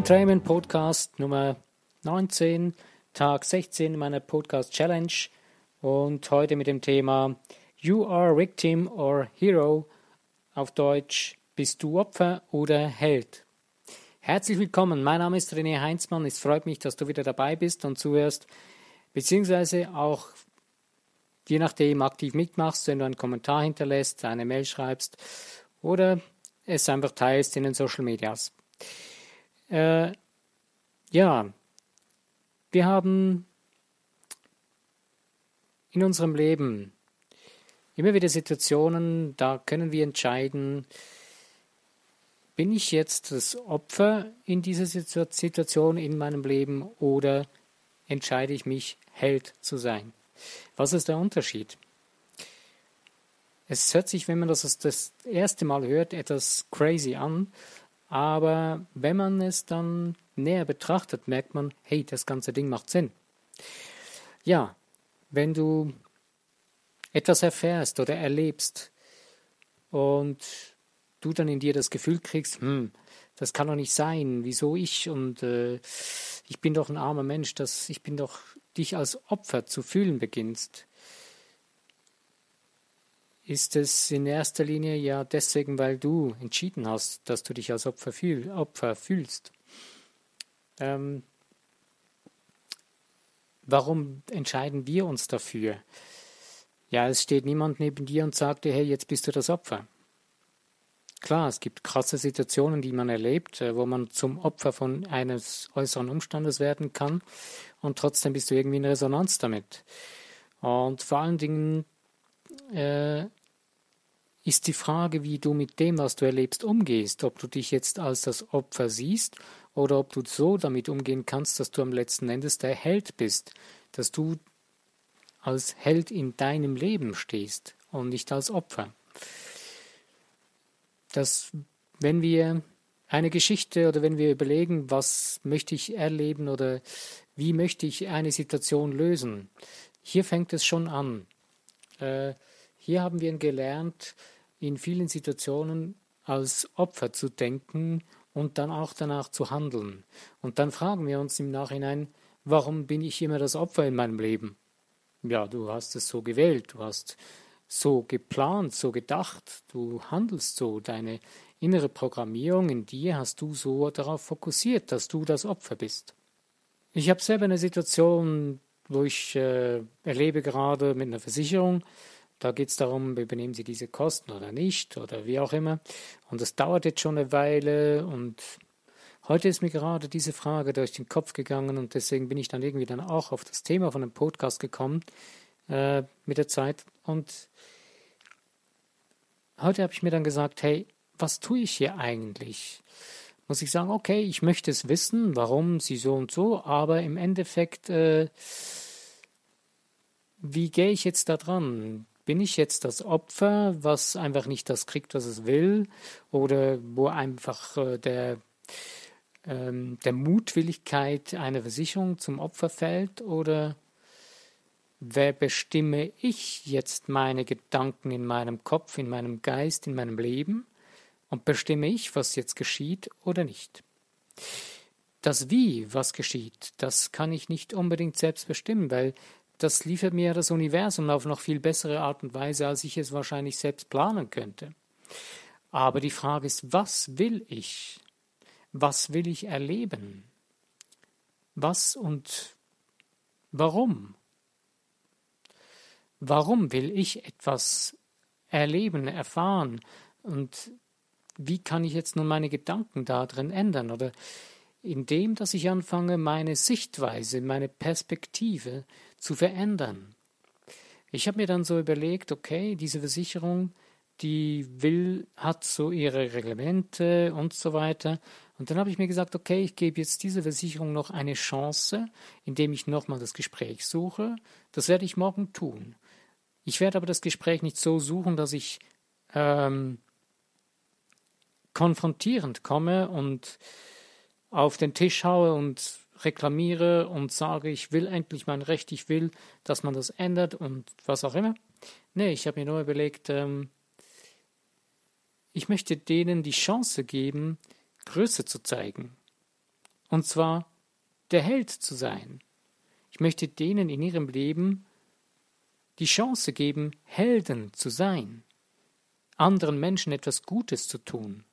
Training Podcast Nummer 19, Tag 16 meiner Podcast Challenge und heute mit dem Thema You are Victim or Hero auf Deutsch Bist du Opfer oder Held? Herzlich willkommen, mein Name ist René Heinzmann. Es freut mich, dass du wieder dabei bist und zuhörst, beziehungsweise auch je nachdem aktiv mitmachst, wenn du einen Kommentar hinterlässt, eine Mail schreibst oder es einfach teilst in den Social Medias. Äh, ja, wir haben in unserem Leben immer wieder Situationen, da können wir entscheiden, bin ich jetzt das Opfer in dieser Situation in meinem Leben oder entscheide ich mich, Held zu sein? Was ist der Unterschied? Es hört sich, wenn man das das erste Mal hört, etwas crazy an, aber wenn man es dann näher betrachtet, merkt man, hey, das ganze Ding macht Sinn. Ja, wenn du etwas erfährst oder erlebst und du dann in dir das Gefühl kriegst, hm, das kann doch nicht sein, wieso ich und äh, ich bin doch ein armer Mensch, dass ich bin doch dich als Opfer zu fühlen beginnst, ist es in erster Linie ja deswegen, weil du entschieden hast, dass du dich als Opfer, fühl, Opfer fühlst. Ähm, warum entscheiden wir uns dafür? Ja, es steht niemand neben dir und sagt dir, hey, jetzt bist du das Opfer. Klar, es gibt krasse Situationen, die man erlebt, äh, wo man zum Opfer von eines äußeren Umstandes werden kann und trotzdem bist du irgendwie in Resonanz damit. Und vor allen Dingen äh, ist die Frage, wie du mit dem, was du erlebst, umgehst. Ob du dich jetzt als das Opfer siehst oder ob du so damit umgehen kannst, dass du am letzten Endes der Held bist, dass du als Held in deinem Leben stehst und nicht als Opfer. Dass, wenn wir eine Geschichte oder wenn wir überlegen, was möchte ich erleben oder wie möchte ich eine Situation lösen, hier fängt es schon an. Äh, hier haben wir gelernt, in vielen Situationen als Opfer zu denken und dann auch danach zu handeln. Und dann fragen wir uns im Nachhinein, warum bin ich immer das Opfer in meinem Leben? Ja, du hast es so gewählt, du hast so geplant, so gedacht, du handelst so, deine innere Programmierung in dir hast du so darauf fokussiert, dass du das Opfer bist. Ich habe selber eine Situation, wo ich äh, erlebe gerade mit einer Versicherung, da geht es darum, übernehmen Sie diese Kosten oder nicht oder wie auch immer. Und das dauert jetzt schon eine Weile und heute ist mir gerade diese Frage durch den Kopf gegangen und deswegen bin ich dann irgendwie dann auch auf das Thema von dem Podcast gekommen äh, mit der Zeit. Und heute habe ich mir dann gesagt, hey, was tue ich hier eigentlich? Muss ich sagen, okay, ich möchte es wissen, warum sie so und so, aber im Endeffekt, äh, wie gehe ich jetzt da dran? Bin ich jetzt das Opfer, was einfach nicht das kriegt, was es will, oder wo einfach äh, der, ähm, der Mutwilligkeit einer Versicherung zum Opfer fällt, oder wer bestimme ich jetzt meine Gedanken in meinem Kopf, in meinem Geist, in meinem Leben? Und bestimme ich, was jetzt geschieht oder nicht? Das Wie, was geschieht, das kann ich nicht unbedingt selbst bestimmen, weil das liefert mir das Universum auf noch viel bessere Art und Weise, als ich es wahrscheinlich selbst planen könnte. Aber die Frage ist, was will ich? Was will ich erleben? Was und warum? Warum will ich etwas erleben, erfahren? Und wie kann ich jetzt nun meine Gedanken darin ändern? Oder indem, dass ich anfange, meine Sichtweise, meine Perspektive zu verändern. Ich habe mir dann so überlegt, okay, diese Versicherung, die will, hat so ihre Reglemente und so weiter. Und dann habe ich mir gesagt, okay, ich gebe jetzt dieser Versicherung noch eine Chance, indem ich nochmal das Gespräch suche. Das werde ich morgen tun. Ich werde aber das Gespräch nicht so suchen, dass ich ähm, konfrontierend komme und auf den Tisch haue und reklamiere und sage, ich will endlich mein Recht, ich will, dass man das ändert und was auch immer. Nee, ich habe mir nur überlegt, ähm, ich möchte denen die Chance geben, Größe zu zeigen. Und zwar der Held zu sein. Ich möchte denen in ihrem Leben die Chance geben, Helden zu sein, anderen Menschen etwas Gutes zu tun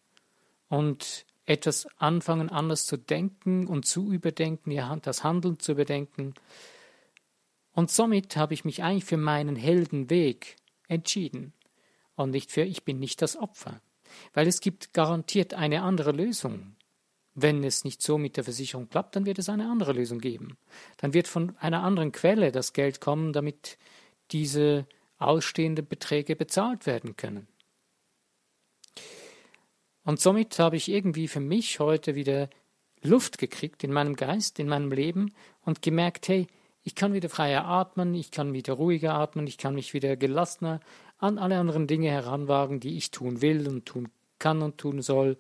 und etwas anfangen, anders zu denken und zu überdenken, das Handeln zu überdenken. Und somit habe ich mich eigentlich für meinen Heldenweg entschieden und nicht für ich bin nicht das Opfer, weil es gibt garantiert eine andere Lösung. Wenn es nicht so mit der Versicherung klappt, dann wird es eine andere Lösung geben. Dann wird von einer anderen Quelle das Geld kommen, damit diese ausstehenden Beträge bezahlt werden können. Und somit habe ich irgendwie für mich heute wieder Luft gekriegt in meinem Geist, in meinem Leben und gemerkt, hey, ich kann wieder freier atmen, ich kann wieder ruhiger atmen, ich kann mich wieder gelassener an alle anderen Dinge heranwagen, die ich tun will und tun kann und tun soll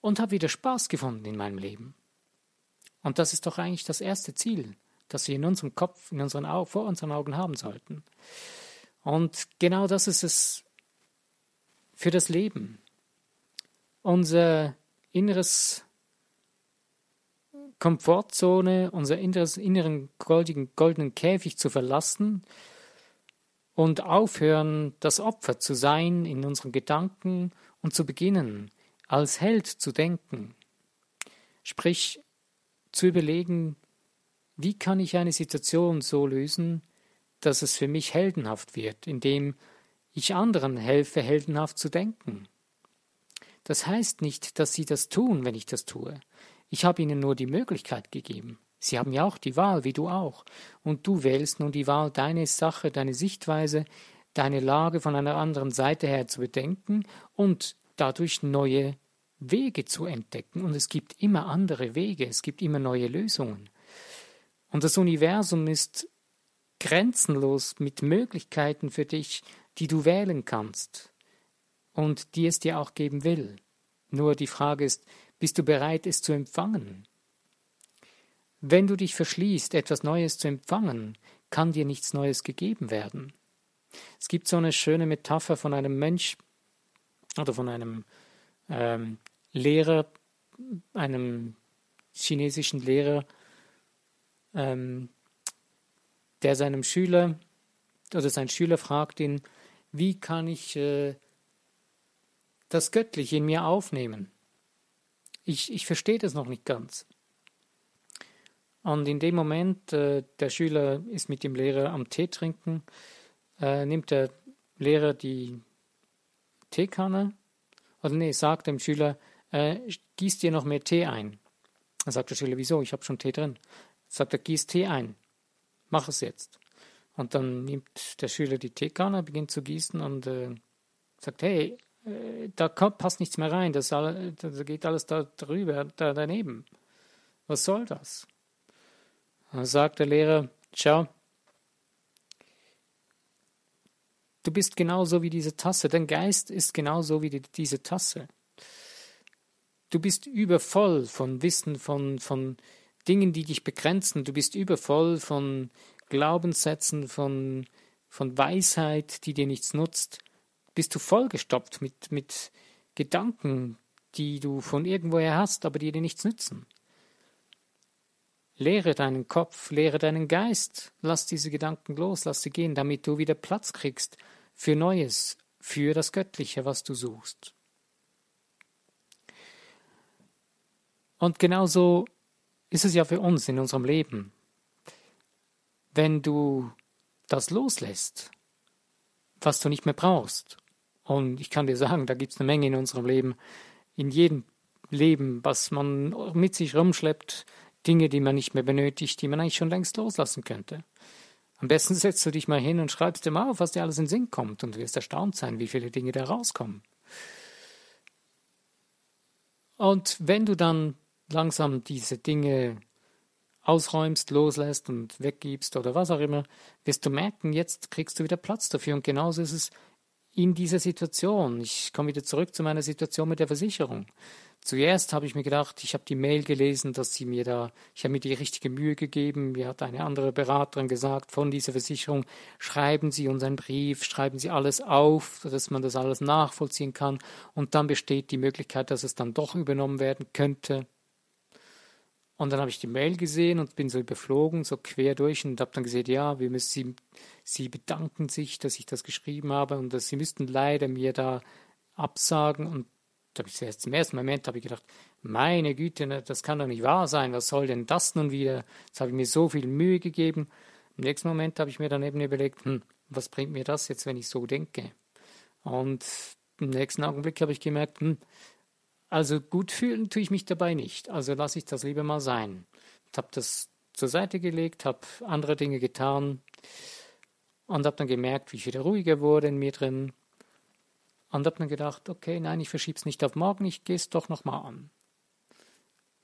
und habe wieder Spaß gefunden in meinem Leben. Und das ist doch eigentlich das erste Ziel, das wir in unserem Kopf, in unseren Augen, vor unseren Augen haben sollten. Und genau das ist es für das Leben. Unser inneres Komfortzone, unser inneres, inneren goldigen, goldenen Käfig zu verlassen und aufhören, das Opfer zu sein in unseren Gedanken und zu beginnen, als Held zu denken. Sprich, zu überlegen, wie kann ich eine Situation so lösen, dass es für mich heldenhaft wird, indem ich anderen helfe, heldenhaft zu denken. Das heißt nicht, dass sie das tun, wenn ich das tue. Ich habe ihnen nur die Möglichkeit gegeben. Sie haben ja auch die Wahl, wie du auch. Und du wählst nun die Wahl, deine Sache, deine Sichtweise, deine Lage von einer anderen Seite her zu bedenken und dadurch neue Wege zu entdecken. Und es gibt immer andere Wege, es gibt immer neue Lösungen. Und das Universum ist grenzenlos mit Möglichkeiten für dich, die du wählen kannst und die es dir auch geben will. Nur die Frage ist, bist du bereit, es zu empfangen? Wenn du dich verschließt, etwas Neues zu empfangen, kann dir nichts Neues gegeben werden. Es gibt so eine schöne Metapher von einem Mönch oder von einem ähm, Lehrer, einem chinesischen Lehrer, ähm, der seinem Schüler oder sein Schüler fragt ihn, wie kann ich äh, das Göttliche in mir aufnehmen? Ich, ich verstehe das noch nicht ganz. Und in dem Moment, äh, der Schüler ist mit dem Lehrer am Tee trinken, äh, nimmt der Lehrer die Teekanne, oder nee, sagt dem Schüler, äh, gieß dir noch mehr Tee ein. Dann sagt der Schüler, wieso? Ich habe schon Tee drin. Sagt er, gieß Tee ein. Mach es jetzt. Und dann nimmt der Schüler die Teekanne, beginnt zu gießen und äh, sagt, hey, da kommt, passt nichts mehr rein, das, da geht alles da drüber, da daneben. Was soll das? Dann sagt der Lehrer, schau, du bist genauso wie diese Tasse, dein Geist ist genauso wie die, diese Tasse. Du bist übervoll von Wissen, von, von Dingen, die dich begrenzen. Du bist übervoll von Glaubenssätzen, von, von Weisheit, die dir nichts nutzt. Bist du vollgestopft mit, mit Gedanken, die du von irgendwoher hast, aber die dir nichts nützen. Lehre deinen Kopf, lehre deinen Geist, lass diese Gedanken los, lass sie gehen, damit du wieder Platz kriegst für Neues, für das Göttliche, was du suchst. Und genauso ist es ja für uns in unserem Leben. Wenn du das loslässt, was du nicht mehr brauchst, und ich kann dir sagen, da gibt es eine Menge in unserem Leben, in jedem Leben, was man mit sich rumschleppt, Dinge, die man nicht mehr benötigt, die man eigentlich schon längst loslassen könnte. Am besten setzt du dich mal hin und schreibst dir mal auf, was dir alles in Sinn kommt und du wirst erstaunt sein, wie viele Dinge da rauskommen. Und wenn du dann langsam diese Dinge ausräumst, loslässt und weggibst oder was auch immer, wirst du merken, jetzt kriegst du wieder Platz dafür. Und genauso ist es in dieser Situation. Ich komme wieder zurück zu meiner Situation mit der Versicherung. Zuerst habe ich mir gedacht, ich habe die Mail gelesen, dass sie mir da, ich habe mir die richtige Mühe gegeben. Mir hat eine andere Beraterin gesagt von dieser Versicherung, schreiben Sie uns einen Brief, schreiben Sie alles auf, dass man das alles nachvollziehen kann. Und dann besteht die Möglichkeit, dass es dann doch übernommen werden könnte. Und dann habe ich die Mail gesehen und bin so überflogen, so quer durch und habe dann gesehen, ja, wir müssen sie, sie bedanken sich, dass ich das geschrieben habe und dass sie müssten leider mir da absagen. Und da habe ich erst zum ersten Moment habe ich gedacht, meine Güte, ne, das kann doch nicht wahr sein. Was soll denn das nun wieder? Jetzt habe ich mir so viel Mühe gegeben. Im nächsten Moment habe ich mir dann eben überlegt, hm, was bringt mir das jetzt, wenn ich so denke? Und im nächsten Augenblick habe ich gemerkt, hm, also gut fühlen tue ich mich dabei nicht. Also lasse ich das lieber mal sein. Ich habe das zur Seite gelegt, habe andere Dinge getan und habe dann gemerkt, wie ich wieder ruhiger wurde in mir drin. Und habe dann gedacht, okay, nein, ich verschiebe es nicht auf morgen, ich gehe es doch nochmal an.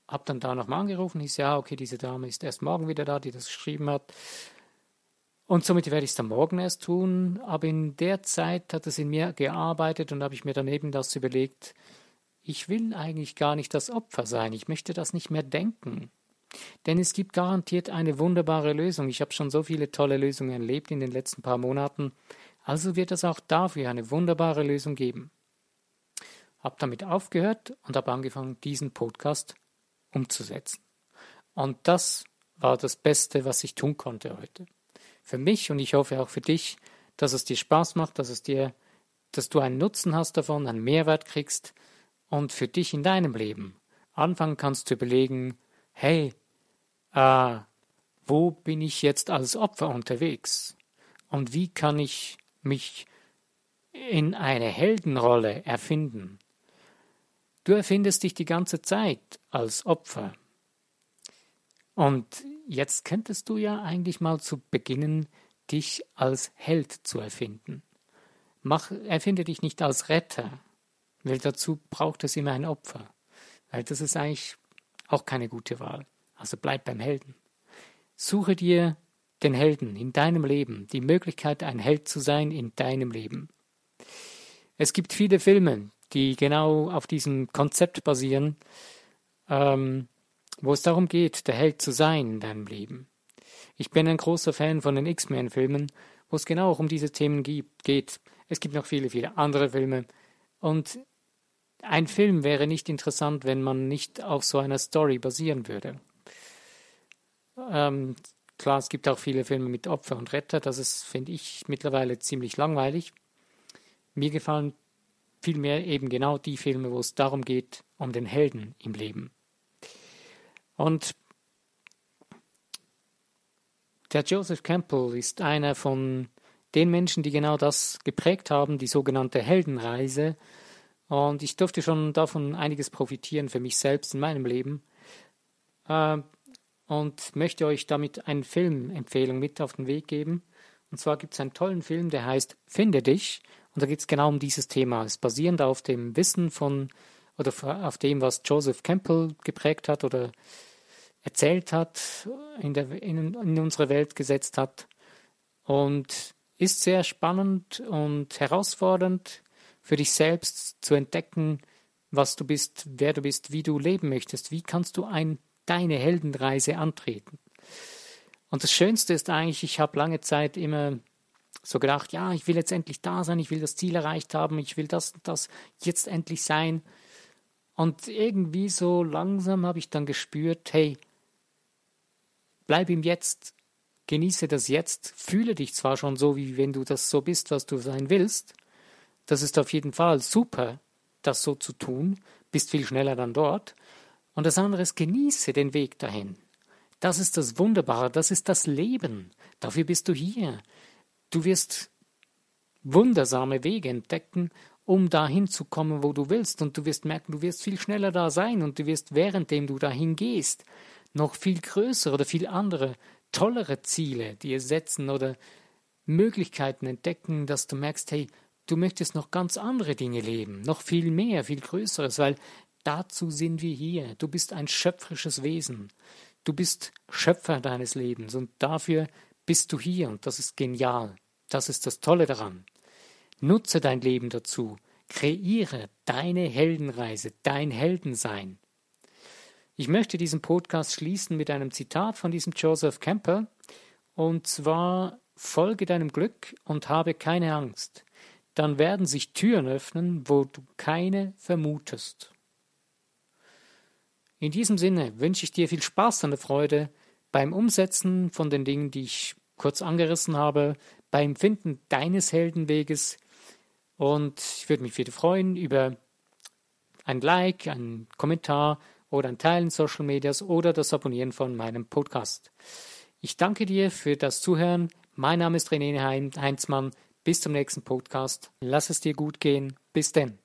Habe dann da nochmal angerufen, hieß ja, okay, diese Dame ist erst morgen wieder da, die das geschrieben hat. Und somit werde ich es dann morgen erst tun. Aber in der Zeit hat es in mir gearbeitet und habe ich mir dann eben das überlegt, ich will eigentlich gar nicht das Opfer sein, ich möchte das nicht mehr denken. Denn es gibt garantiert eine wunderbare Lösung. Ich habe schon so viele tolle Lösungen erlebt in den letzten paar Monaten, also wird es auch dafür eine wunderbare Lösung geben. Hab damit aufgehört und habe angefangen, diesen Podcast umzusetzen. Und das war das Beste, was ich tun konnte heute. Für mich und ich hoffe auch für dich, dass es dir Spaß macht, dass es dir, dass du einen Nutzen hast davon, einen Mehrwert kriegst und für dich in deinem Leben anfangen kannst zu überlegen, hey, äh, wo bin ich jetzt als Opfer unterwegs? Und wie kann ich mich in eine Heldenrolle erfinden? Du erfindest dich die ganze Zeit als Opfer. Und jetzt könntest du ja eigentlich mal zu beginnen, dich als Held zu erfinden. Mach, erfinde dich nicht als Retter, weil dazu braucht es immer ein Opfer. Weil das ist eigentlich auch keine gute Wahl. Also bleib beim Helden. Suche dir den Helden in deinem Leben, die Möglichkeit, ein Held zu sein in deinem Leben. Es gibt viele Filme, die genau auf diesem Konzept basieren, ähm, wo es darum geht, der Held zu sein in deinem Leben. Ich bin ein großer Fan von den X-Men-Filmen, wo es genau auch um diese Themen geht. Es gibt noch viele, viele andere Filme. Und ein Film wäre nicht interessant, wenn man nicht auf so einer Story basieren würde. Ähm, klar, es gibt auch viele Filme mit Opfer und Retter, das ist, finde ich, mittlerweile ziemlich langweilig. Mir gefallen vielmehr eben genau die Filme, wo es darum geht, um den Helden im Leben. Und der Joseph Campbell ist einer von den Menschen, die genau das geprägt haben, die sogenannte Heldenreise, und ich durfte schon davon einiges profitieren für mich selbst in meinem Leben. Äh, und möchte euch damit eine Filmempfehlung mit auf den Weg geben. Und zwar gibt es einen tollen Film, der heißt Finde dich. Und da geht es genau um dieses Thema. Es ist basierend auf dem Wissen von oder auf dem, was Joseph Campbell geprägt hat oder erzählt hat, in, der, in, in unsere Welt gesetzt hat. Und ist sehr spannend und herausfordernd für dich selbst zu entdecken, was du bist, wer du bist, wie du leben möchtest. Wie kannst du ein, deine Heldenreise antreten? Und das Schönste ist eigentlich, ich habe lange Zeit immer so gedacht, ja, ich will jetzt endlich da sein, ich will das Ziel erreicht haben, ich will das und das jetzt endlich sein. Und irgendwie so langsam habe ich dann gespürt, hey, bleib im Jetzt, genieße das Jetzt, fühle dich zwar schon so, wie wenn du das so bist, was du sein willst, das ist auf jeden Fall super, das so zu tun, bist viel schneller dann dort. Und das andere ist, genieße den Weg dahin. Das ist das Wunderbare, das ist das Leben. Dafür bist du hier. Du wirst wundersame Wege entdecken, um dahin zu kommen, wo du willst. Und du wirst merken, du wirst viel schneller da sein und du wirst, währenddem du dahin gehst, noch viel größere oder viel andere, tollere Ziele dir setzen oder Möglichkeiten entdecken, dass du merkst, hey, du möchtest noch ganz andere Dinge leben, noch viel mehr, viel Größeres, weil dazu sind wir hier. Du bist ein schöpferisches Wesen. Du bist Schöpfer deines Lebens und dafür bist du hier und das ist genial. Das ist das Tolle daran. Nutze dein Leben dazu. Kreiere deine Heldenreise, dein Heldensein. Ich möchte diesen Podcast schließen mit einem Zitat von diesem Joseph Campbell und zwar Folge deinem Glück und habe keine Angst dann werden sich Türen öffnen, wo du keine vermutest. In diesem Sinne wünsche ich dir viel Spaß und Freude beim Umsetzen von den Dingen, die ich kurz angerissen habe, beim Finden deines Heldenweges. Und ich würde mich wieder freuen über ein Like, einen Kommentar oder ein Teilen Social Medias oder das Abonnieren von meinem Podcast. Ich danke dir für das Zuhören. Mein Name ist René Heinzmann. Bis zum nächsten Podcast. Lass es dir gut gehen. Bis denn.